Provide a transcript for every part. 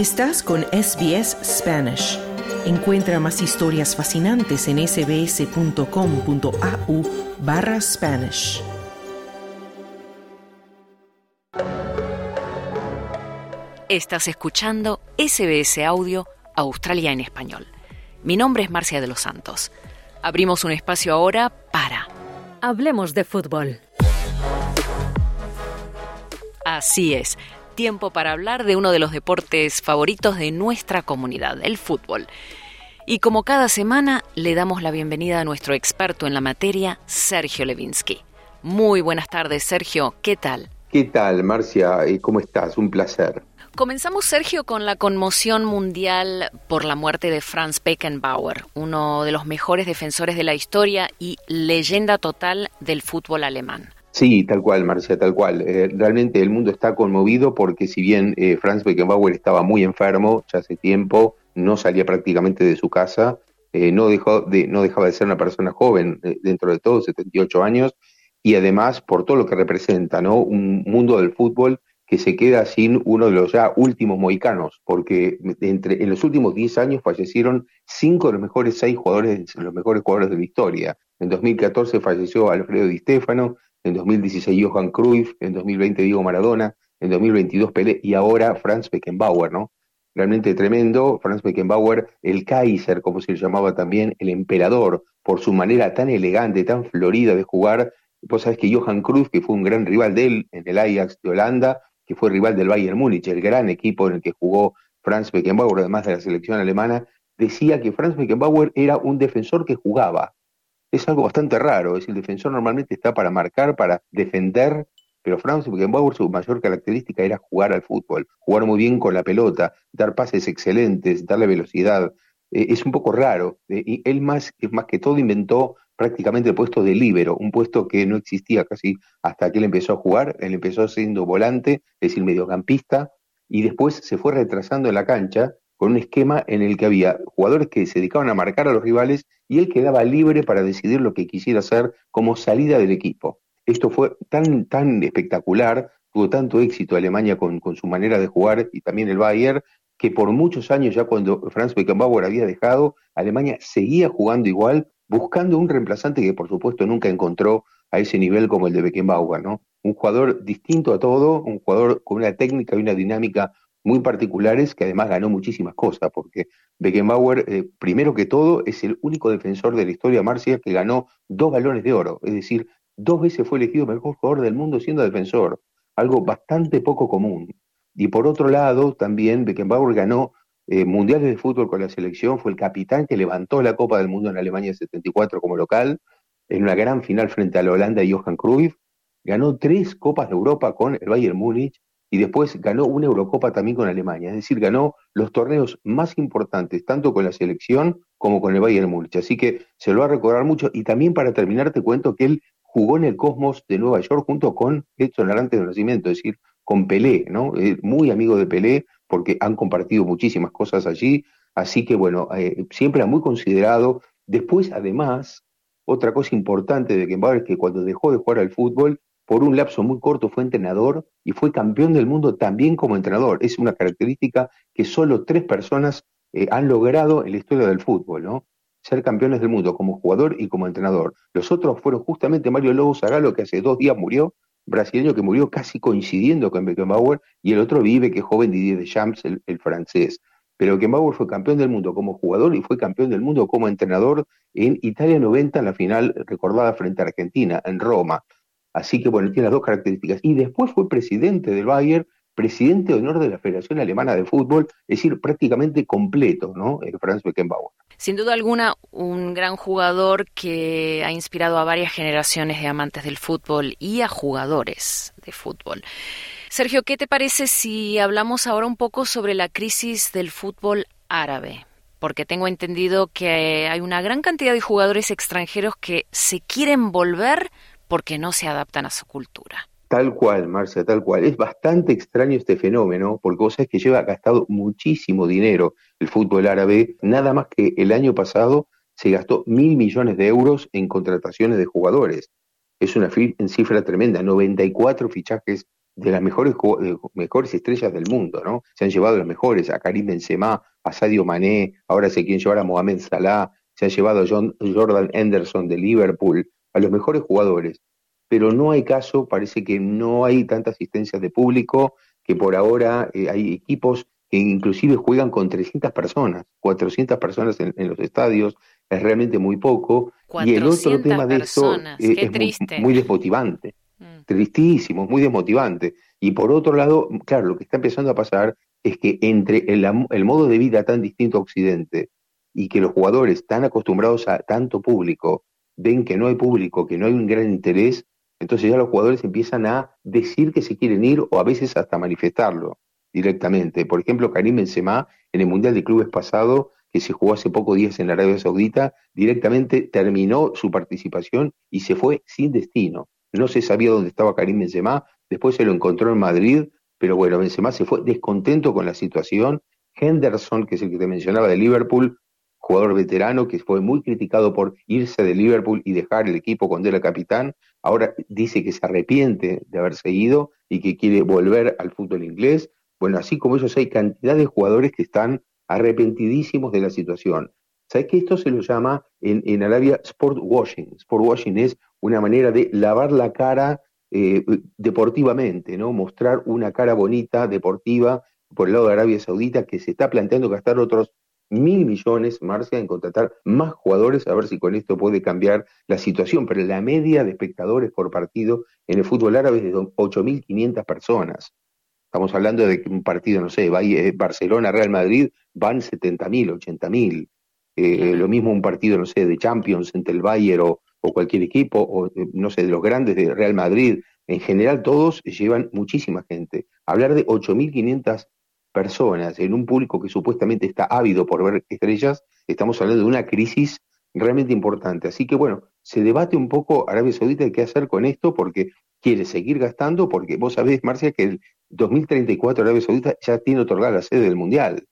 Estás con SBS Spanish. Encuentra más historias fascinantes en sbs.com.au barra Spanish. Estás escuchando SBS Audio Australia en Español. Mi nombre es Marcia de los Santos. Abrimos un espacio ahora para... Hablemos de fútbol. Así es, tiempo para hablar de uno de los deportes favoritos de nuestra comunidad, el fútbol. Y como cada semana, le damos la bienvenida a nuestro experto en la materia, Sergio Levinsky. Muy buenas tardes, Sergio. ¿Qué tal? ¿Qué tal, Marcia? ¿Cómo estás? Un placer. Comenzamos, Sergio, con la conmoción mundial por la muerte de Franz Beckenbauer, uno de los mejores defensores de la historia y leyenda total del fútbol alemán. Sí, tal cual, Marcia, tal cual. Eh, realmente el mundo está conmovido porque si bien eh, Franz Beckenbauer estaba muy enfermo ya hace tiempo, no salía prácticamente de su casa, eh, no, dejó de, no dejaba de ser una persona joven dentro de todo, 78 años, y además por todo lo que representa, ¿no? Un mundo del fútbol que se queda sin uno de los ya últimos mohicanos, porque entre, en los últimos 10 años fallecieron cinco de los mejores seis jugadores, los mejores jugadores de la historia. En 2014 falleció Alfredo Di Stefano, en 2016 Johan Cruyff, en 2020 Diego Maradona, en 2022 Pelé y ahora Franz Beckenbauer, ¿no? Realmente tremendo, Franz Beckenbauer, el Kaiser, como se le llamaba también, el emperador, por su manera tan elegante, tan florida de jugar. Vos sabés que Johan Cruyff, que fue un gran rival de él en el Ajax de Holanda, que fue rival del Bayern Múnich, el gran equipo en el que jugó Franz Beckenbauer, además de la selección alemana, decía que Franz Beckenbauer era un defensor que jugaba. Es algo bastante raro, es el defensor normalmente está para marcar, para defender, pero Franz Beckenbauer su mayor característica era jugar al fútbol, jugar muy bien con la pelota, dar pases excelentes, darle velocidad. Eh, es un poco raro. Eh, y él más, más que todo inventó prácticamente el puesto de líbero, un puesto que no existía casi hasta que él empezó a jugar. Él empezó siendo volante, es decir, mediocampista, y después se fue retrasando en la cancha con un esquema en el que había jugadores que se dedicaban a marcar a los rivales y él quedaba libre para decidir lo que quisiera hacer como salida del equipo. Esto fue tan, tan espectacular, tuvo tanto éxito Alemania con, con su manera de jugar y también el Bayern, que por muchos años ya cuando Franz Beckenbauer había dejado, Alemania seguía jugando igual buscando un reemplazante que por supuesto nunca encontró a ese nivel como el de Beckenbauer, ¿no? Un jugador distinto a todo, un jugador con una técnica y una dinámica muy particulares que además ganó muchísimas cosas, porque Beckenbauer, eh, primero que todo, es el único defensor de la historia Marcia que ganó dos balones de oro, es decir, dos veces fue elegido mejor jugador del mundo siendo defensor, algo bastante poco común. Y por otro lado, también Beckenbauer ganó eh, mundiales de fútbol con la selección, fue el capitán que levantó la Copa del Mundo en Alemania 74 como local, en una gran final frente a la Holanda y Johan Cruyff, ganó tres Copas de Europa con el Bayern Múnich y después ganó una Eurocopa también con Alemania, es decir, ganó los torneos más importantes, tanto con la selección como con el Bayern Múnich. Así que se lo va a recordar mucho. Y también para terminar te cuento que él jugó en el Cosmos de Nueva York junto con Edson Arantes de Nacimiento, es decir, con Pelé, ¿no? Eh, muy amigo de Pelé, porque han compartido muchísimas cosas allí, así que bueno, eh, siempre ha muy considerado. Después, además, otra cosa importante de Beckenbauer es que cuando dejó de jugar al fútbol, por un lapso muy corto fue entrenador y fue campeón del mundo también como entrenador. Es una característica que solo tres personas eh, han logrado en la historia del fútbol, ¿no? Ser campeones del mundo como jugador y como entrenador. Los otros fueron justamente Mario Lobo Zagalo, que hace dos días murió, brasileño que murió casi coincidiendo con Beckenbauer, y el otro vive, que es joven Didier Deschamps, el, el francés. Pero Beckenbauer fue campeón del mundo como jugador y fue campeón del mundo como entrenador en Italia 90 en la final recordada frente a Argentina, en Roma. Así que bueno, tiene las dos características. Y después fue presidente del Bayern, presidente de honor de la Federación Alemana de Fútbol, es decir, prácticamente completo, ¿no? El Franz Beckenbauer. Sin duda alguna, un gran jugador que ha inspirado a varias generaciones de amantes del fútbol y a jugadores de fútbol. Sergio, ¿qué te parece si hablamos ahora un poco sobre la crisis del fútbol árabe? Porque tengo entendido que hay una gran cantidad de jugadores extranjeros que se quieren volver porque no se adaptan a su cultura. Tal cual, Marcia, tal cual. Es bastante extraño este fenómeno, porque vos sabés que lleva gastado muchísimo dinero el fútbol árabe. Nada más que el año pasado se gastó mil millones de euros en contrataciones de jugadores. Es una cifra tremenda, 94 fichajes de las mejores, mejores estrellas del mundo, ¿no? Se han llevado los mejores, a Karim Benzema, a Sadio Mané, ahora se quieren llevar a Mohamed Salah, se han llevado a Jordan Henderson de Liverpool, a los mejores jugadores. Pero no hay caso, parece que no hay tanta asistencia de público, que por ahora eh, hay equipos que inclusive juegan con 300 personas, 400 personas en, los estadios, es realmente muy poco. Y el otro tema de eso es, muy, desmotivante, mm. tristísimo, muy desmotivante. Y por otro lado, claro, lo que está empezando a pasar es que entre el, el modo de vida tan distinto a Occidente y que los jugadores tan acostumbrados a tanto público ven que no hay público, que no hay un gran interés, entonces ya los jugadores empiezan a decir que se quieren ir o a veces hasta manifestarlo directamente. Por ejemplo, Karim Benzema en el Mundial de Clubes pasado, que se jugó hace pocos días en Arabia Saudita, directamente terminó su participación y se fue sin destino. No se sabía dónde estaba Karim Benzema, después se lo encontró en Madrid, pero bueno, Benzema se fue descontento con la situación. Henderson, que es el que te mencionaba de Liverpool, jugador veterano que fue muy criticado por irse de Liverpool y dejar el equipo cuando era capitán, ahora dice que se arrepiente de haberse ido y que quiere volver al fútbol inglés. Bueno, así como ellos hay cantidad de jugadores que están arrepentidísimos de la situación. ¿Sabes que esto se lo llama en, en Arabia sport washing? Sport washing es una manera de lavar la cara eh, deportivamente, ¿no? Mostrar una cara bonita, deportiva, por el lado de Arabia Saudita, que se está planteando gastar otros mil millones, Marcia, en contratar más jugadores, a ver si con esto puede cambiar la situación. Pero la media de espectadores por partido en el fútbol árabe es de 8.500 personas. Estamos hablando de que un partido, no sé, eh, Barcelona-Real Madrid van 70.000, 80.000. Eh, lo mismo un partido, no sé, de Champions entre el Bayern o, cualquier equipo, o eh, no sé, de los grandes de Real Madrid. En general todos llevan muchísima gente. Hablar de 8.500 personas en un público que supuestamente está ávido por ver estrellas, estamos hablando de una crisis realmente importante. Así que bueno, se debate un poco Arabia Saudita de qué hacer con esto porque quiere seguir gastando, porque vos sabés, Marcia, que el 2034 Arabia Saudita ya tiene otorgada la sede del Mundial.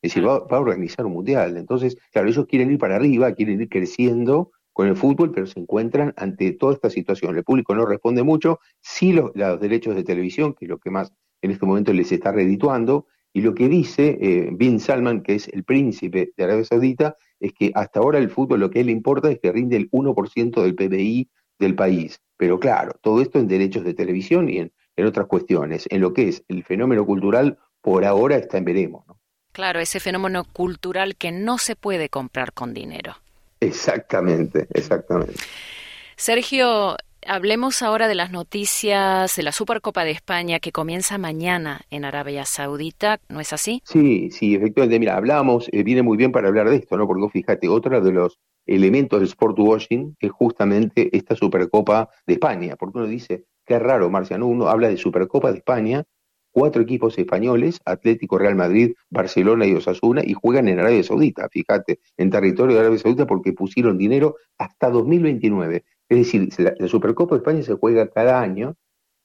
Es decir, va, va, a organizar un Mundial. Entonces, claro, ellos quieren ir para arriba, quieren ir creciendo con el fútbol, pero se encuentran ante toda esta situación. El público no responde mucho, sí los, los derechos de televisión, que es lo que más en este momento les está redituando, y lo que dice eh, Bin Salman, que es el príncipe de Arabia Saudita, es que hasta ahora el fútbol lo que a él le importa es que rinde el 1% del PBI del país. Pero claro, todo esto en derechos de televisión y en, otras cuestiones. En lo que es el fenómeno cultural, por ahora está en veremos. Claro, ese fenómeno cultural que no se puede comprar con dinero. Exactamente, exactamente. Sergio, Hablemos ahora de las noticias de la Supercopa de España que comienza mañana en Arabia Saudita, ¿no es así? Sí, sí, efectivamente. Mira, hablábamos, eh, viene muy bien para hablar de esto, ¿no? Porque fíjate, otro de los elementos del sport washing es justamente esta Supercopa de España. Porque uno dice, qué raro, Marciano, uno habla de Supercopa de España, cuatro equipos españoles, Atlético, Real Madrid, Barcelona y Osasuna, y juegan en Arabia Saudita, fíjate, en territorio de Arabia Saudita porque pusieron dinero hasta 2029. Es decir, la, Supercopa de España se juega cada año,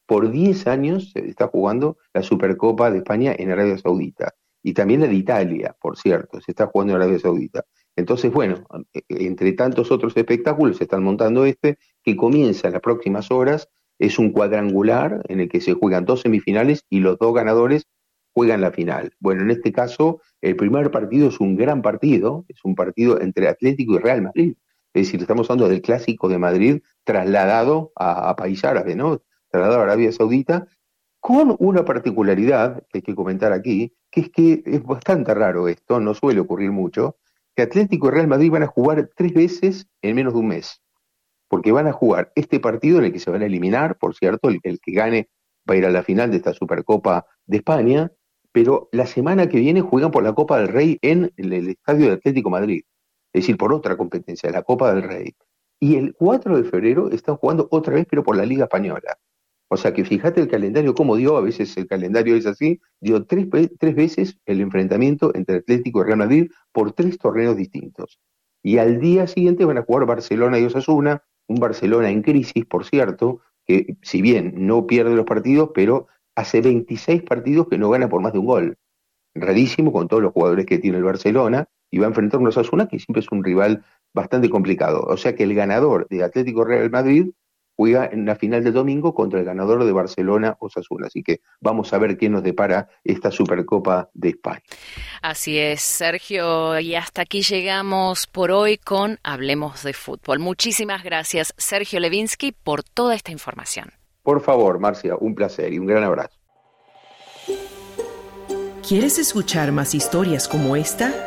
por 10 años se está jugando la Supercopa de España en Arabia Saudita. Y también la de Italia, por cierto, se está jugando en Arabia Saudita. Entonces, bueno, e, e, entre tantos otros espectáculos se están montando este, que comienza en las próximas horas. Es un cuadrangular en el que se juegan dos semifinales y los dos ganadores juegan la final. Bueno, en este caso, el primer partido es un gran partido, es un partido entre Atlético y Real Madrid. Es decir, estamos hablando del clásico de Madrid trasladado a, país árabe, ¿no? Trasladado a Arabia Saudita, con una particularidad que hay que comentar aquí, que es que es bastante raro esto, no suele ocurrir mucho, que Atlético y Real Madrid van a jugar tres veces en menos de un mes. Porque van a jugar este partido en el que se van a eliminar, por cierto, el, el que gane va a ir a la final de esta Supercopa de España, pero la semana que viene juegan por la Copa del Rey en el Estadio de Atlético Madrid es decir, por otra competencia, la Copa del Rey. Y el 4 de febrero están jugando otra vez, pero por la Liga Española. O sea que fíjate el calendario, como dio, a veces el calendario es así, dio tres, tres veces el enfrentamiento entre Atlético y Real Madrid por tres torneos distintos. Y al día siguiente van a jugar Barcelona y Osasuna, un Barcelona en crisis, por cierto, que si bien no pierde los partidos, pero hace 26 partidos que no gana por más de un gol. Rarísimo con todos los jugadores que tiene el Barcelona, y va a enfrentar a un Osasuna que siempre es un rival bastante complicado. O sea que el ganador de Atlético Real Madrid juega en la final del domingo contra el ganador de Barcelona o Osasuna. Así que vamos a ver qué nos depara esta Supercopa de España. Así es, Sergio, y hasta aquí llegamos por hoy con Hablemos de Fútbol. Muchísimas gracias, Sergio Levinsky, por toda esta información. Por favor, Marcia, un placer y un gran abrazo. ¿Quieres escuchar más historias como esta?